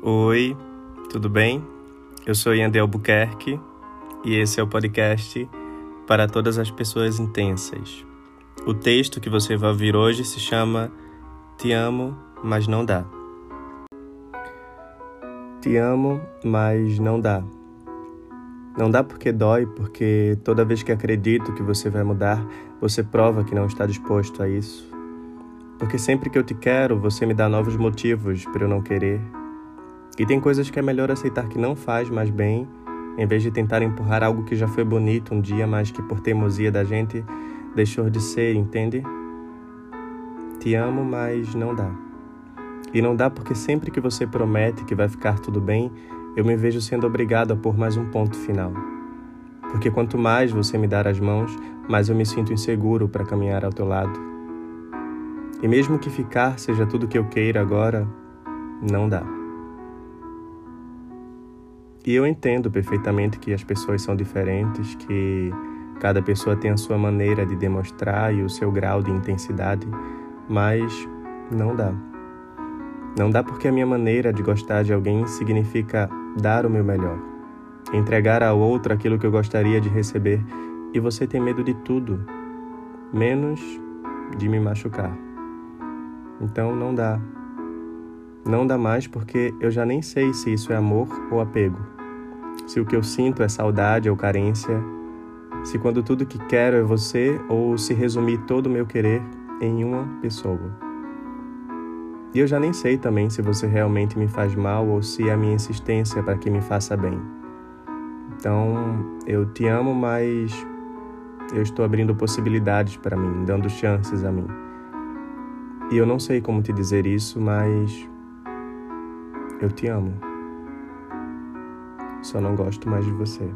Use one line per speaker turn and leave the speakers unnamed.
Oi, tudo bem? Eu sou Yandel Albuquerque e esse é o podcast para todas as pessoas intensas. O texto que você vai ouvir hoje se chama Te amo, mas não dá. Te amo, mas não dá. Não dá porque dói, porque toda vez que acredito que você vai mudar, você prova que não está disposto a isso. Porque sempre que eu te quero, você me dá novos motivos para eu não querer. E tem coisas que é melhor aceitar que não faz mais bem, em vez de tentar empurrar algo que já foi bonito um dia, mas que por teimosia da gente deixou de ser, entende? Te amo, mas não dá. E não dá porque sempre que você promete que vai ficar tudo bem, eu me vejo sendo obrigado a pôr mais um ponto final. Porque quanto mais você me dar as mãos, mais eu me sinto inseguro para caminhar ao teu lado. E mesmo que ficar seja tudo que eu queira agora, não dá. E eu entendo perfeitamente que as pessoas são diferentes, que cada pessoa tem a sua maneira de demonstrar e o seu grau de intensidade, mas não dá. Não dá porque a minha maneira de gostar de alguém significa dar o meu melhor, entregar ao outro aquilo que eu gostaria de receber, e você tem medo de tudo, menos de me machucar. Então não dá. Não dá mais porque eu já nem sei se isso é amor ou apego. Se o que eu sinto é saudade ou carência, se quando tudo que quero é você ou se resumir todo o meu querer em uma pessoa. E eu já nem sei também se você realmente me faz mal ou se é a minha insistência para que me faça bem. Então, eu te amo, mas eu estou abrindo possibilidades para mim, dando chances a mim. E eu não sei como te dizer isso, mas eu te amo. Só não gosto mais de você.